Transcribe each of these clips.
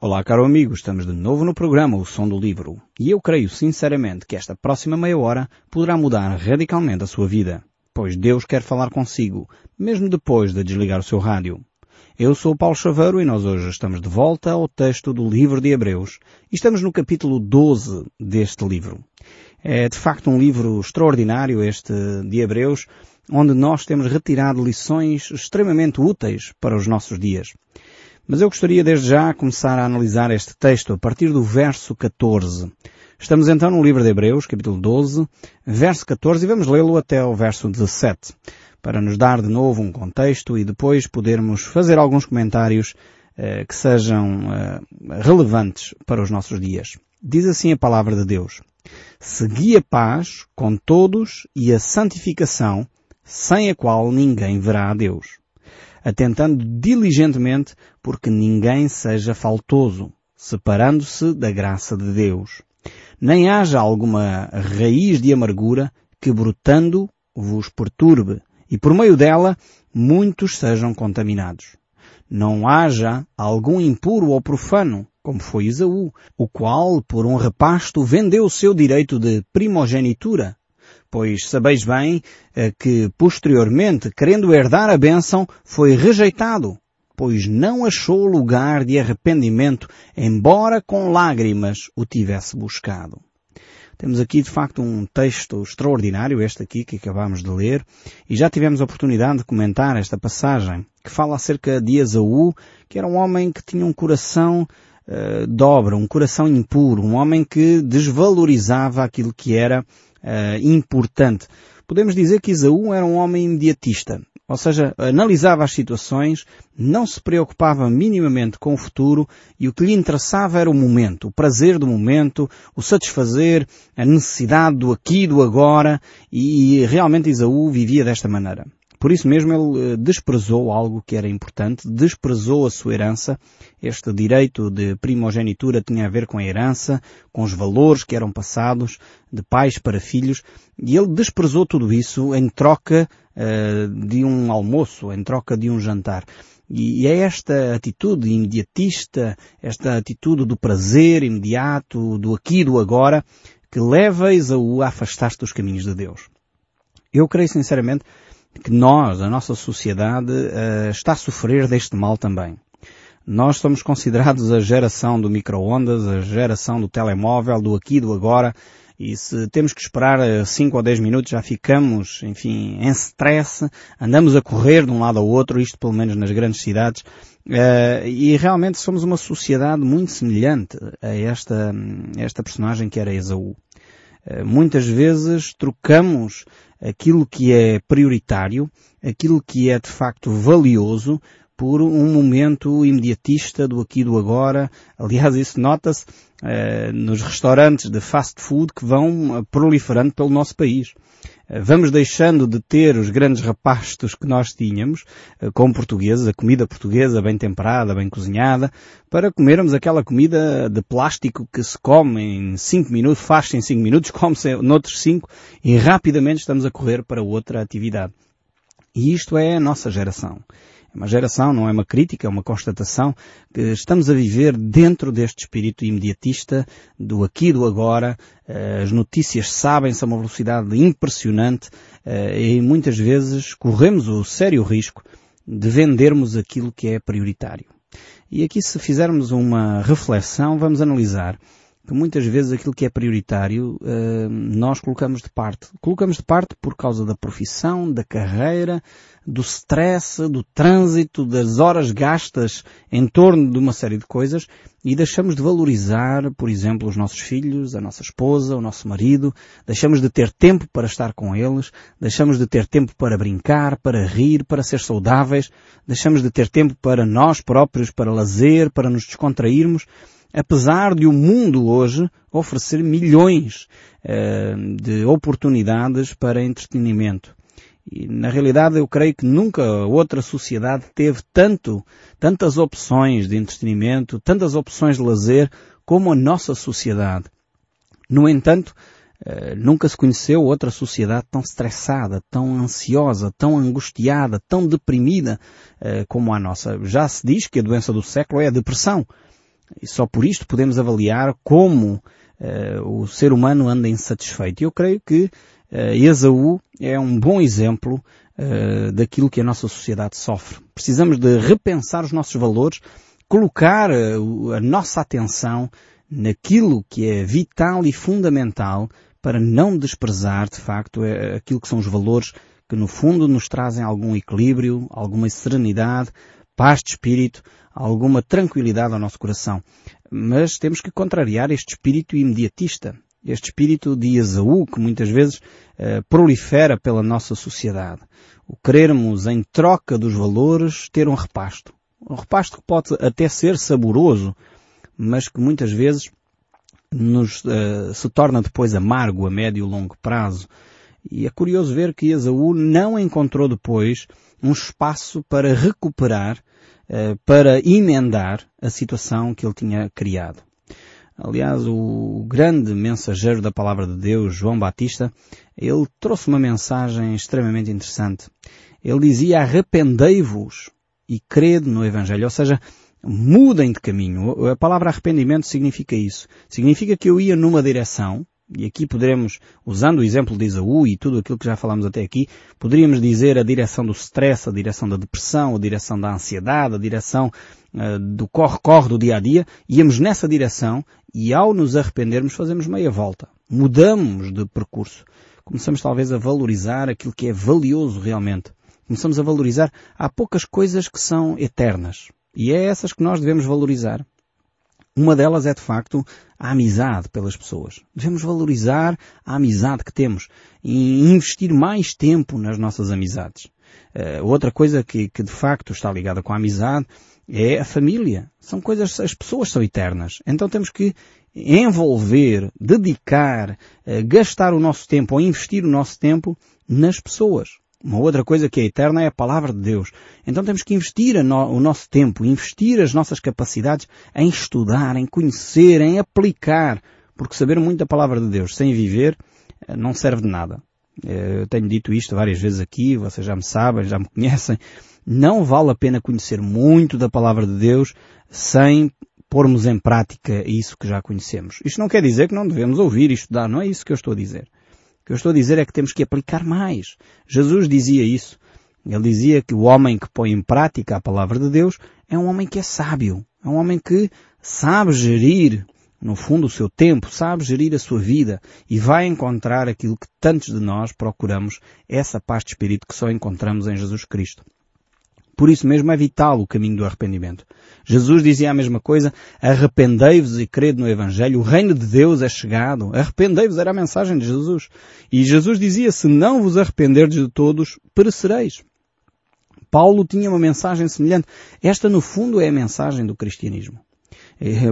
Olá, caro amigo, estamos de novo no programa O Som do Livro e eu creio sinceramente que esta próxima meia hora poderá mudar radicalmente a sua vida, pois Deus quer falar consigo, mesmo depois de desligar o seu rádio. Eu sou Paulo Chaveiro e nós hoje estamos de volta ao texto do livro de Hebreus e estamos no capítulo 12 deste livro. É de facto um livro extraordinário este de Hebreus, onde nós temos retirado lições extremamente úteis para os nossos dias. Mas eu gostaria desde já começar a analisar este texto a partir do verso 14. Estamos então no livro de Hebreus, capítulo 12, verso 14, e vamos lê-lo até ao verso 17, para nos dar de novo um contexto e depois podermos fazer alguns comentários eh, que sejam eh, relevantes para os nossos dias. Diz assim a palavra de Deus. Segui a paz com todos e a santificação, sem a qual ninguém verá a Deus atentando diligentemente porque ninguém seja faltoso, separando-se da graça de Deus. Nem haja alguma raiz de amargura que brotando vos perturbe, e por meio dela muitos sejam contaminados. Não haja algum impuro ou profano, como foi Isaú, o qual, por um repasto, vendeu o seu direito de primogenitura, pois sabeis bem eh, que posteriormente, querendo herdar a bênção, foi rejeitado, pois não achou lugar de arrependimento, embora com lágrimas o tivesse buscado. Temos aqui de facto um texto extraordinário, este aqui que acabamos de ler, e já tivemos a oportunidade de comentar esta passagem, que fala acerca de Esaú, que era um homem que tinha um coração uh, dobra, um coração impuro, um homem que desvalorizava aquilo que era uh, importante. Podemos dizer que Isaú era um homem imediatista, ou seja, analisava as situações, não se preocupava minimamente com o futuro e o que lhe interessava era o momento, o prazer do momento, o satisfazer, a necessidade do aqui e do agora e realmente Isaú vivia desta maneira. Por isso mesmo ele eh, desprezou algo que era importante, desprezou a sua herança. Este direito de primogenitura tinha a ver com a herança, com os valores que eram passados de pais para filhos, e ele desprezou tudo isso em troca uh, de um almoço, em troca de um jantar. E é esta atitude imediatista, esta atitude do prazer imediato, do aqui e do agora, que leva Esaú a afastar-se dos caminhos de Deus. Eu creio sinceramente que nós, a nossa sociedade, uh, está a sofrer deste mal também. Nós somos considerados a geração do micro-ondas, a geração do telemóvel, do aqui, do agora, e se temos que esperar 5 ou 10 minutos já ficamos, enfim, em stress, andamos a correr de um lado ao outro, isto pelo menos nas grandes cidades, uh, e realmente somos uma sociedade muito semelhante a esta, a esta personagem que era Esaú. Muitas vezes trocamos aquilo que é prioritário, aquilo que é de facto valioso, por um momento imediatista do aqui e do agora. Aliás, isso nota-se eh, nos restaurantes de fast food que vão proliferando pelo nosso país. Vamos deixando de ter os grandes rapastos que nós tínhamos, eh, como portugueses, a comida portuguesa bem temperada, bem cozinhada, para comermos aquela comida de plástico que se come em 5 minutos, faz-se em 5 minutos, come-se noutros 5 e rapidamente estamos a correr para outra atividade. E isto é a nossa geração. Uma geração, não é uma crítica, é uma constatação que estamos a viver dentro deste espírito imediatista do aqui e do agora. Eh, as notícias sabem-se a uma velocidade impressionante eh, e muitas vezes corremos o sério risco de vendermos aquilo que é prioritário. E aqui se fizermos uma reflexão, vamos analisar que muitas vezes aquilo que é prioritário eh, nós colocamos de parte. Colocamos de parte por causa da profissão, da carreira, do stress, do trânsito, das horas gastas em torno de uma série de coisas e deixamos de valorizar, por exemplo, os nossos filhos, a nossa esposa, o nosso marido, deixamos de ter tempo para estar com eles, deixamos de ter tempo para brincar, para rir, para ser saudáveis, deixamos de ter tempo para nós próprios, para lazer, para nos descontrairmos apesar de o mundo hoje oferecer milhões uh, de oportunidades para entretenimento. E na realidade eu creio que nunca outra sociedade teve tanto, tantas opções de entretenimento, tantas opções de lazer como a nossa sociedade. No entanto, uh, nunca se conheceu outra sociedade tão estressada, tão ansiosa, tão angustiada, tão deprimida uh, como a nossa. Já se diz que a doença do século é a depressão. E só por isto podemos avaliar como uh, o ser humano anda insatisfeito. Eu creio que uh, Esaú é um bom exemplo uh, daquilo que a nossa sociedade sofre. Precisamos de repensar os nossos valores, colocar a nossa atenção naquilo que é vital e fundamental para não desprezar, de facto, aquilo que são os valores que no fundo nos trazem algum equilíbrio, alguma serenidade, paz de espírito, alguma tranquilidade ao nosso coração. Mas temos que contrariar este espírito imediatista, este espírito de Esaú que muitas vezes eh, prolifera pela nossa sociedade. O querermos, em troca dos valores, ter um repasto. Um repasto que pode até ser saboroso, mas que muitas vezes nos uh, se torna depois amargo a médio e longo prazo. E é curioso ver que Esaú não encontrou depois um espaço para recuperar, uh, para emendar a situação que ele tinha criado. Aliás, o grande mensageiro da palavra de Deus, João Batista, ele trouxe uma mensagem extremamente interessante. Ele dizia arrependei-vos e crede no Evangelho. Ou seja, mudem de caminho. A palavra arrependimento significa isso. Significa que eu ia numa direção, e aqui poderemos, usando o exemplo de Isaú e tudo aquilo que já falamos até aqui, poderíamos dizer a direção do stress, a direção da depressão, a direção da ansiedade, a direção uh, do corre-corre do dia a dia, íamos nessa direção e ao nos arrependermos fazemos meia volta. Mudamos de percurso. Começamos talvez a valorizar aquilo que é valioso realmente. Começamos a valorizar, há poucas coisas que são eternas. E é essas que nós devemos valorizar. Uma delas é de facto a amizade pelas pessoas. Devemos valorizar a amizade que temos e investir mais tempo nas nossas amizades. Uh, outra coisa que, que de facto está ligada com a amizade é a família. São coisas, as pessoas são eternas. Então temos que envolver, dedicar, uh, gastar o nosso tempo ou investir o nosso tempo nas pessoas. Uma outra coisa que é eterna é a palavra de Deus. Então temos que investir no, o nosso tempo, investir as nossas capacidades em estudar, em conhecer, em aplicar. Porque saber muito da palavra de Deus sem viver eh, não serve de nada. Eh, eu tenho dito isto várias vezes aqui, vocês já me sabem, já me conhecem. Não vale a pena conhecer muito da palavra de Deus sem pormos em prática isso que já conhecemos. Isto não quer dizer que não devemos ouvir e estudar, não é isso que eu estou a dizer que eu estou a dizer é que temos que aplicar mais. Jesus dizia isso. Ele dizia que o homem que põe em prática a palavra de Deus é um homem que é sábio. É um homem que sabe gerir, no fundo, o seu tempo, sabe gerir a sua vida e vai encontrar aquilo que tantos de nós procuramos, essa paz de espírito que só encontramos em Jesus Cristo. Por isso mesmo é vital o caminho do arrependimento. Jesus dizia a mesma coisa, arrependei-vos e crede no Evangelho, o reino de Deus é chegado. Arrependei-vos era a mensagem de Jesus. E Jesus dizia, se não vos arrependerdes de todos, perecereis. Paulo tinha uma mensagem semelhante. Esta, no fundo, é a mensagem do cristianismo.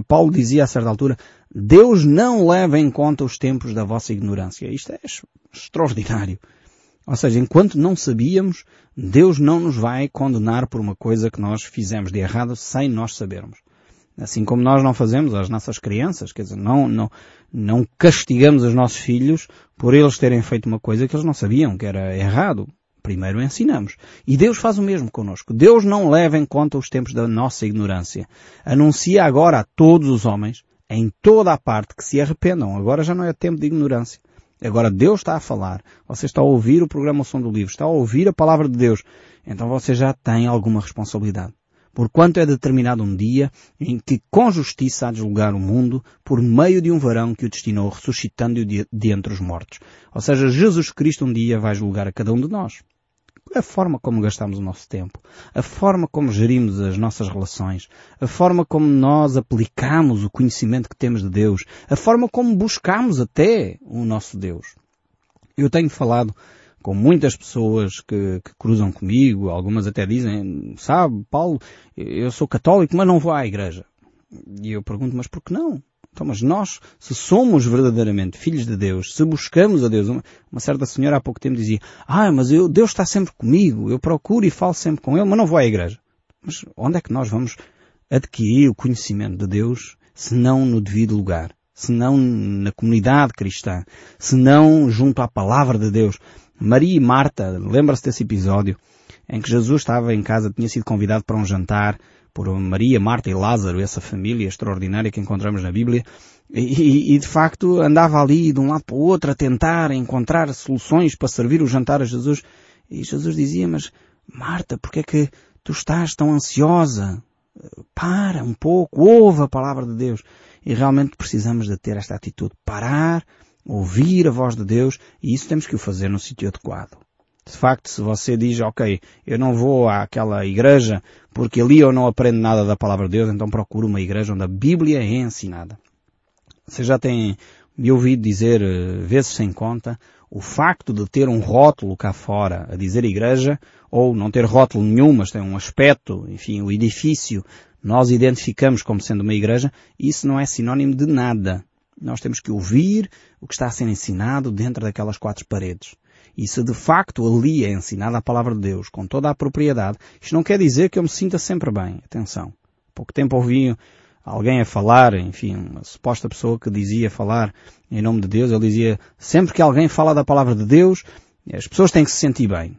Paulo dizia a certa altura, Deus não leva em conta os tempos da vossa ignorância. Isto é extraordinário. Ou seja, enquanto não sabíamos, Deus não nos vai condenar por uma coisa que nós fizemos de errado sem nós sabermos. Assim como nós não fazemos às nossas crianças, quer dizer, não, não, não castigamos os nossos filhos por eles terem feito uma coisa que eles não sabiam que era errado. Primeiro ensinamos. E Deus faz o mesmo connosco. Deus não leva em conta os tempos da nossa ignorância. Anuncia agora a todos os homens, em toda a parte, que se arrependam. Agora já não é tempo de ignorância. Agora Deus está a falar. Você está a ouvir o programa Som do Livro. Está a ouvir a palavra de Deus. Então você já tem alguma responsabilidade. Porquanto é determinado um dia em que com justiça há de julgar o mundo por meio de um varão que o destinou ressuscitando-o de entre os mortos. Ou seja, Jesus Cristo um dia vai julgar a cada um de nós a forma como gastamos o nosso tempo, a forma como gerimos as nossas relações, a forma como nós aplicamos o conhecimento que temos de Deus, a forma como buscamos até o nosso Deus. Eu tenho falado com muitas pessoas que, que, cruzam comigo, algumas até dizem, sabe, Paulo, eu sou católico, mas não vou à igreja. E eu pergunto, mas por que não? Então, mas nós, se somos verdadeiramente filhos de Deus, se buscamos a Deus, uma, uma, certa senhora há pouco tempo dizia, ah, mas eu, Deus está sempre comigo, eu procuro e falo sempre com Ele, mas não vou à igreja. Mas onde é que nós vamos adquirir o conhecimento de Deus, se não no devido lugar? Se não na comunidade cristã? Se não junto à palavra de Deus? Maria e Marta, lembra-se desse episódio, em que Jesus estava em casa, tinha sido convidado para um jantar, por Maria, Marta e Lázaro, essa família extraordinária que encontramos na Bíblia, e, e, de facto andava ali de um lado para o outro a tentar encontrar soluções para servir o jantar a Jesus. E Jesus dizia, mas Marta, porque é que tu estás tão ansiosa? Para um pouco, ouve a palavra de Deus. E realmente precisamos de ter esta atitude. Parar, ouvir a voz de Deus, e isso temos que o fazer no sítio adequado. De facto, se você diz, ok, eu não vou àquela igreja porque ali eu não aprendo nada da palavra de Deus, então procuro uma igreja onde a Bíblia é ensinada. Você já tem me ouvido dizer, eh, vezes sem conta, o facto de ter um rótulo cá fora a dizer igreja, ou não ter rótulo nenhum, mas tem um aspecto, enfim, o edifício, nós identificamos como sendo uma igreja, isso não é sinónimo de nada. Nós temos que ouvir o que está a ser ensinado dentro daquelas quatro paredes. E se de facto ali é ensinada a palavra de Deus com toda a propriedade, isto não quer dizer que eu me sinta sempre bem. Atenção. pouco tempo ouvi alguém a falar, enfim, uma suposta pessoa que dizia falar em nome de Deus, ele dizia, sempre que alguém fala da palavra de Deus, as pessoas têm que se sentir bem.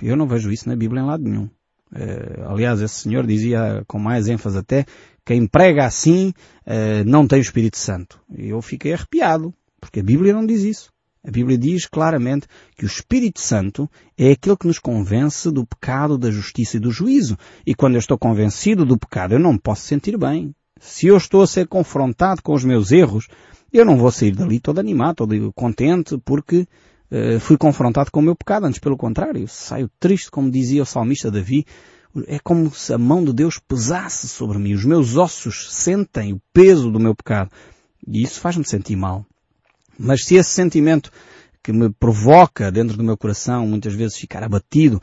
Eu não vejo isso na Bíblia em lado nenhum. Uh, aliás, esse senhor dizia com mais ênfase até, quem prega assim uh, não tem o Espírito Santo. Eu fiquei arrepiado, porque a Bíblia não diz isso. A Bíblia diz claramente que o Espírito Santo é aquele que nos convence do pecado, da justiça e do juízo. E quando eu estou convencido do pecado, eu não me posso sentir bem. Se eu estou a ser confrontado com os meus erros, eu não vou sair dali todo animado, todo contente, porque uh, fui confrontado com o meu pecado. Antes, pelo contrário, saio triste, como dizia o salmista Davi. É como se a mão de Deus pesasse sobre mim. Os meus ossos sentem o peso do meu pecado. E isso faz-me sentir mal. Mas se esse sentimento que me provoca dentro do meu coração muitas vezes ficar abatido,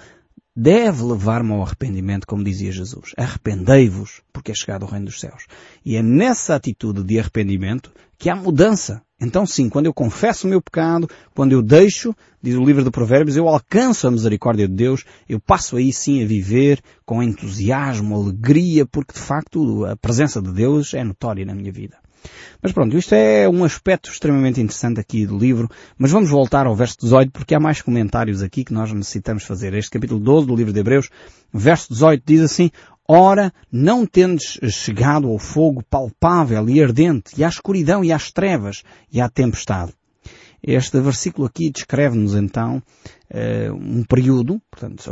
deve levar-me ao arrependimento, como dizia Jesus. Arrependei-vos, porque é chegado o reino dos céus. E é nessa atitude de arrependimento que há mudança. Então sim, quando eu confesso o meu pecado, quando eu deixo, diz o livro de Provérbios, eu alcanço a misericórdia de Deus, eu passo aí sim a viver com entusiasmo, alegria, porque de facto a presença de Deus é notória na minha vida. Mas pronto, isto é um aspecto extremamente interessante aqui do livro, mas vamos voltar ao verso 18 porque há mais comentários aqui que nós necessitamos fazer. Este capítulo 12 do livro de Hebreus, verso 18 diz assim, Ora, não tendes chegado ao fogo palpável e ardente, e à escuridão e às trevas, e à tempestade. Este versículo aqui descreve-nos então uh, um período, portanto,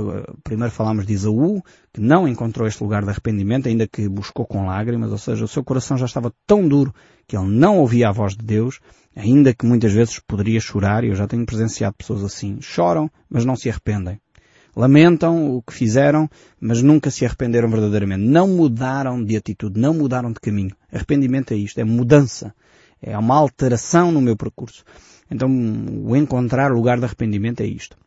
primeiro falamos de Isaú, que não encontrou este lugar de arrependimento, ainda que buscou com lágrimas, ou seja, o seu coração já estava tão duro que ele não ouvia a voz de Deus, ainda que muitas vezes poderia chorar, e eu já tenho presenciado pessoas assim, choram, mas não se arrependem. Lamentam o que fizeram, mas nunca se arrependeram verdadeiramente. Não mudaram de atitude, não mudaram de caminho. Arrependimento é isto, é mudança. É uma alteração no meu percurso. Então, o encontrar lugar de arrependimento é isto.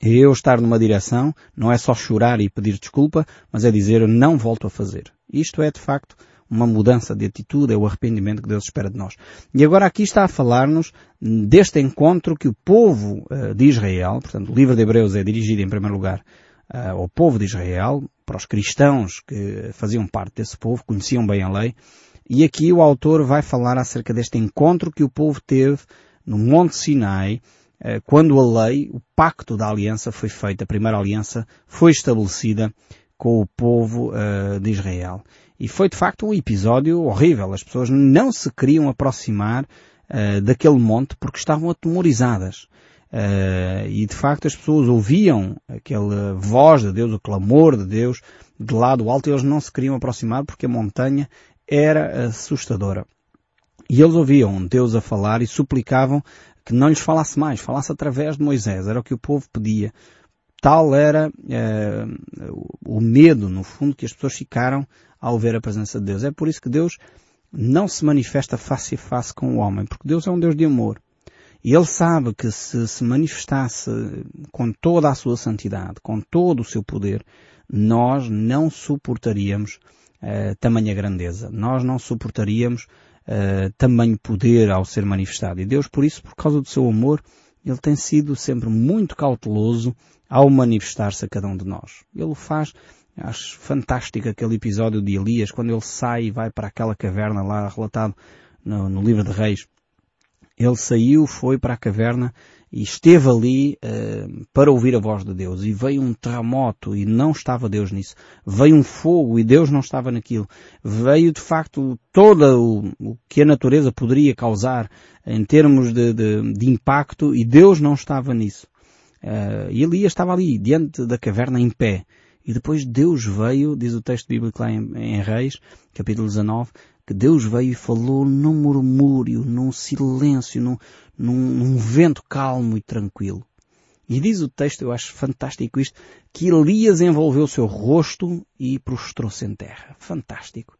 É eu estar numa direção, não é só chorar e pedir desculpa, mas é dizer não volto a fazer. Isto é, de facto, uma mudança de atitude, é o arrependimento que Deus espera de nós. E agora aqui está a falar-nos deste encontro que o povo uh, de Israel, portanto o livro de Hebreus é dirigido em primeiro lugar uh, ao povo de Israel, para os cristãos que faziam parte desse povo, conheciam bem a lei, e aqui o autor vai falar acerca deste encontro que o povo teve no Monte Sinai, eh, quando a lei, o pacto da aliança foi feito, a primeira aliança foi estabelecida com o povo uh, de Israel. E foi de facto um episódio horrível. As pessoas não se queriam aproximar uh, daquele monte porque estavam atemorizadas. E de facto as pessoas ouviam aquela voz de Deus, o clamor de Deus de lado alto e eles não se queriam aproximar porque a montanha era assustadora. E eles ouviam Deus a falar e suplicavam que não lhes falasse mais, falasse através de Moisés. Era o que o povo pedia. Tal era eh, o medo, no fundo, que as pessoas ficaram ao ver a presença de Deus. É por isso que Deus não se manifesta face a face com o homem, porque Deus é um Deus de amor. E Ele sabe que se se manifestasse com toda a sua santidade, com todo o seu poder, nós não suportaríamos uh, tamanha grandeza. Nós não suportaríamos uh, tamanho poder ao ser manifestado. E Deus, por isso, por causa do seu amor, Ele tem sido sempre muito cauteloso ao manifestar-se a cada um de nós. Ele o faz, acho fantástico aquele episódio de Elias, quando ele sai e vai para aquela caverna lá relatado no, no livro de Reis. Ele saiu, foi para a caverna e esteve ali uh, para ouvir a voz de Deus. E veio um terremoto e não estava Deus nisso. Veio um fogo e Deus não estava naquilo. Veio de facto todo o, o que a natureza poderia causar em termos de, de, de impacto e Deus não estava nisso. Uh, e Elias estava ali, diante da caverna, em pé. E depois Deus veio, diz o texto bíblico lá em, em Reis, capítulo 19, que Deus veio e falou num murmúrio, num silêncio, num, num, num, vento calmo e tranquilo. E diz o texto, eu acho fantástico isto, que Elias envolveu o seu rosto e prostrou-se em terra. Fantástico.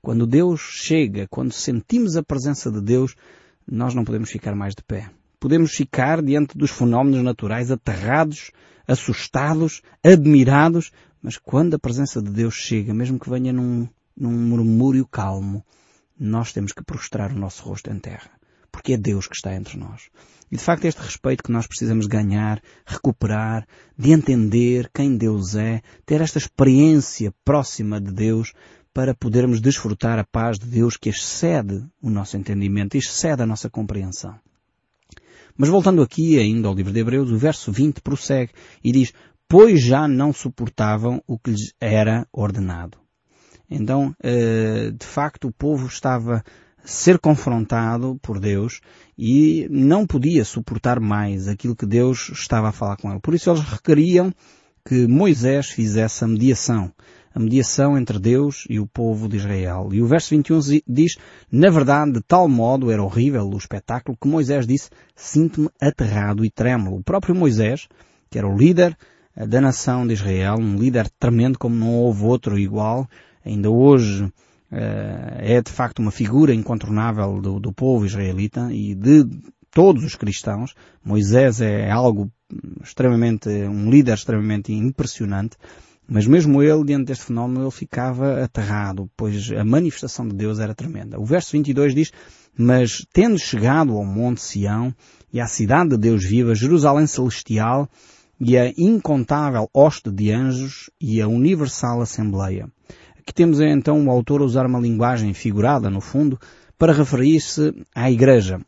Quando Deus chega, quando sentimos a presença de Deus, nós não podemos ficar mais de pé. Podemos ficar diante dos fenómenos naturais aterrados, assustados, admirados, mas quando a presença de Deus chega, mesmo que venha num, num murmúrio calmo, nós temos que prostrar o nosso rosto em terra. Porque é Deus que está entre nós. E de facto este respeito que nós precisamos ganhar, recuperar, de entender quem Deus é, ter esta experiência próxima de Deus para podermos desfrutar a paz de Deus que excede o nosso entendimento, excede a nossa compreensão. Mas voltando aqui ainda ao livro de Hebreus, o verso 20 prossegue e diz, pois já não suportavam o que lhes era ordenado. Então, eh, de facto, o povo estava a ser confrontado por Deus e não podia suportar mais aquilo que Deus estava a falar com ele. Por isso eles requeriam que Moisés fizesse a mediação a mediação entre Deus e o povo de Israel. E o verso 21 diz, na verdade, de tal modo era horrível o espetáculo que Moisés disse, sinto-me aterrado e trêmulo. O próprio Moisés, que era o líder eh, da nação de Israel, um líder tremendo como não houve outro igual, ainda hoje eh, é de facto uma figura incontornável do, do povo israelita e de todos os cristãos. Moisés é algo extremamente, um líder extremamente impressionante. Mas mesmo ele, diante deste fenómeno, ele ficava aterrado, pois a manifestação de Deus era tremenda. O verso 22 diz, Mas tendo chegado ao monte Sião e à cidade de Deus viva, Jerusalém celestial e a incontável hoste de anjos e a universal assembleia. Aqui temos então o autor a usar uma linguagem figurada, no fundo, para referir-se à igreja.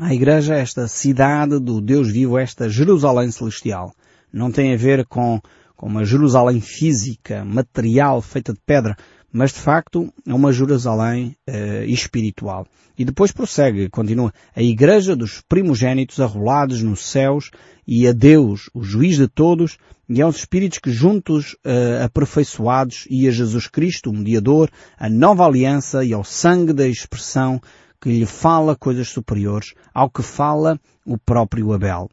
A igreja, esta cidade do Deus vivo, esta Jerusalém celestial. Não tem a ver com com uma Jerusalém física, material, feita de pedra, mas de facto é uma Jerusalém uh, espiritual. E depois prossegue, continua, a igreja dos primogênitos arrolados nos céus e a Deus, o juiz de todos, e aos espíritos que juntos uh, aperfeiçoados e a Jesus Cristo, o mediador, a nova aliança e ao sangue da expressão que lhe fala coisas superiores ao que fala o próprio Abel.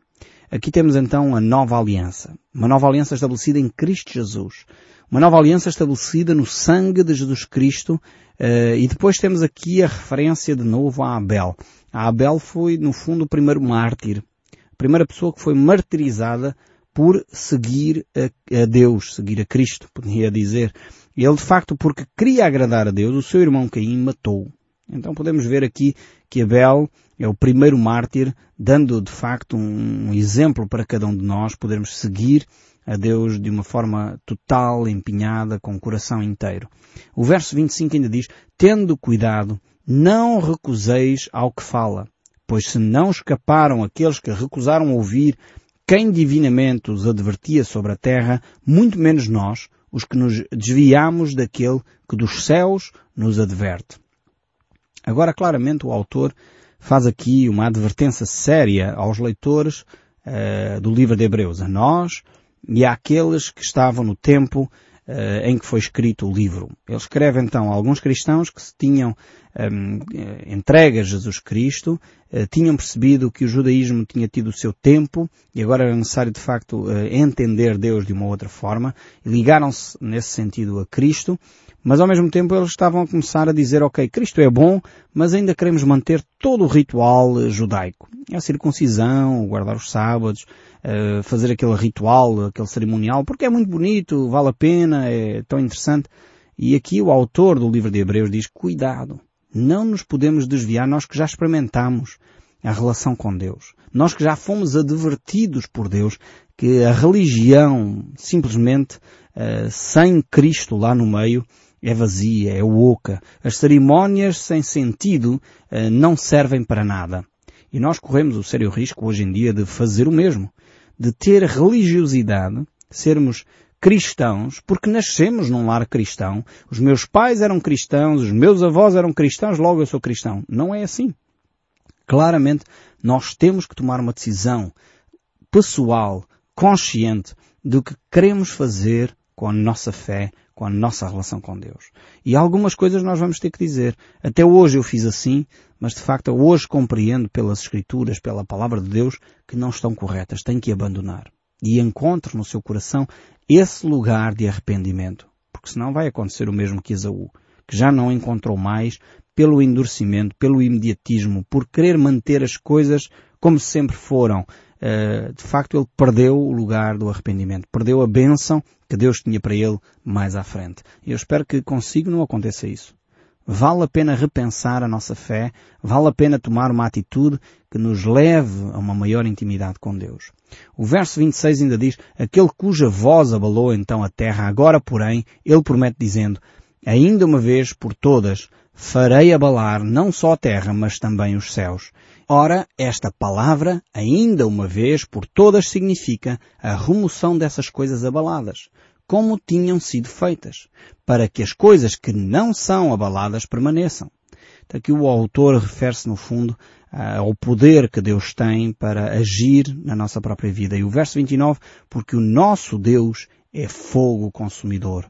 Aqui temos então a nova aliança. Uma nova aliança estabelecida em Cristo Jesus. Uma nova aliança estabelecida no sangue de Jesus Cristo. Uh, e depois temos aqui a referência de novo a Abel. A Abel foi, no fundo, o primeiro mártir. A primeira pessoa que foi martirizada por seguir a, a Deus, seguir a Cristo, poderia dizer. Ele, de facto, porque queria agradar a Deus, o seu irmão Caim matou. Então podemos ver aqui que Abel é o primeiro mártir, dando de facto um exemplo para cada um de nós podermos seguir a Deus de uma forma total, empenhada, com o coração inteiro. O verso 25 ainda diz, tendo cuidado, não recuseis ao que fala, pois se não escaparam aqueles que recusaram ouvir quem divinamente os advertia sobre a terra, muito menos nós, os que nos desviamos daquele que dos céus nos adverte. Agora, claramente, o autor faz aqui uma advertência séria aos leitores uh, do livro de Hebreus, a nós e àqueles que estavam no tempo uh, em que foi escrito o livro. Ele escreve então a alguns cristãos que se tinham um, eh, entregue a Jesus Cristo, uh, tinham percebido que o judaísmo tinha tido o seu tempo e agora era necessário de facto entender Deus de uma outra forma e ligaram-se nesse sentido a Cristo mas ao mesmo tempo eles estavam a começar a dizer, ok, Cristo é bom, mas ainda queremos manter todo o ritual eh, judaico. A circuncisão, guardar os sábados, eh, fazer aquele ritual, aquele cerimonial, porque é muito bonito, vale a pena, é tão interessante. E aqui o autor do livro de Hebreus diz, cuidado, não nos podemos desviar, nós que já experimentamos a relação com Deus. Nós que já fomos advertidos por Deus que a religião, simplesmente, uh, sem Cristo lá no meio, é vazia, é oca. As cerimónias sem sentido uh, não servem para nada. E nós corremos o sério risco hoje em dia de fazer o mesmo. De ter religiosidade, sermos cristãos, porque nascemos num lar cristão. Os meus pais eram cristãos, os meus avós eram cristãos, logo eu sou cristão. Não é assim. Claramente, nós temos que tomar uma decisão pessoal, consciente, do que queremos fazer com a nossa fé, com a nossa relação com Deus. E algumas coisas nós vamos ter que dizer. Até hoje eu fiz assim, mas de facto hoje compreendo pelas Escrituras, pela Palavra de Deus, que não estão corretas. Tenho que abandonar. E encontro no seu coração esse lugar de arrependimento. Porque senão vai acontecer o mesmo que Esaú, que já não encontrou mais pelo endurecimento, pelo imediatismo, por querer manter as coisas como sempre foram, uh, de facto ele perdeu o lugar do arrependimento, perdeu a bênção que Deus tinha para ele mais à frente. E eu espero que consigo não aconteça isso. Vale a pena repensar a nossa fé, vale a pena tomar uma atitude que nos leve a uma maior intimidade com Deus. O verso 26 ainda diz, aquele cuja voz abalou então a terra, agora porém, ele promete dizendo, ainda uma vez por todas, farei abalar não só a terra, mas também os céus. Ora, esta palavra, ainda uma vez por todas, significa a remoção dessas coisas abaladas, como tinham sido feitas, para que as coisas que não são abaladas permaneçam. Então, aqui o autor refere-se, no fundo, ao poder que Deus tem para agir na nossa própria vida. E o verso 29, porque o nosso Deus é fogo consumidor.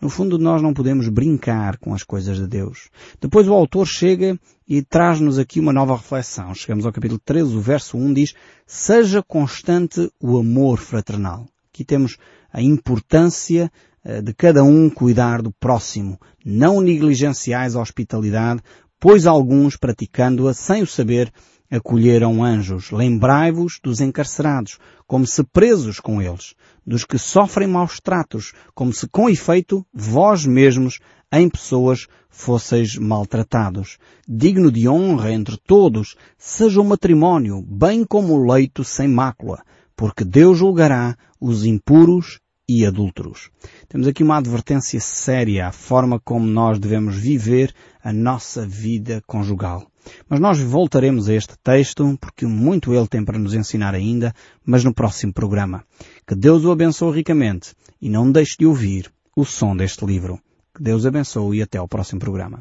No fundo, nós não podemos brincar com as coisas de Deus. Depois o autor chega e traz-nos aqui uma nova reflexão. Chegamos ao capítulo 13, o verso 1 diz, seja constante o amor fraternal. Aqui temos a importância eh, de cada um cuidar do próximo. Não negligenciais a hospitalidade, pois alguns, praticando-a sem o saber, acolheram anjos. Lembrai-vos dos encarcerados, como se presos com eles, dos que sofrem maus tratos, como se com efeito vós mesmos em pessoas fosseis maltratados. Digno de honra entre todos, seja o matrimónio, bem como o leito sem mácula, porque Deus julgará os impuros e adúlteros. Temos aqui uma advertência séria à forma como nós devemos viver a nossa vida conjugal. Mas nós voltaremos a este texto porque muito ele tem para nos ensinar ainda, mas no próximo programa. Que Deus o abençoe ricamente e não deixe de ouvir o som deste livro. Deus abençoe e até ao próximo programa.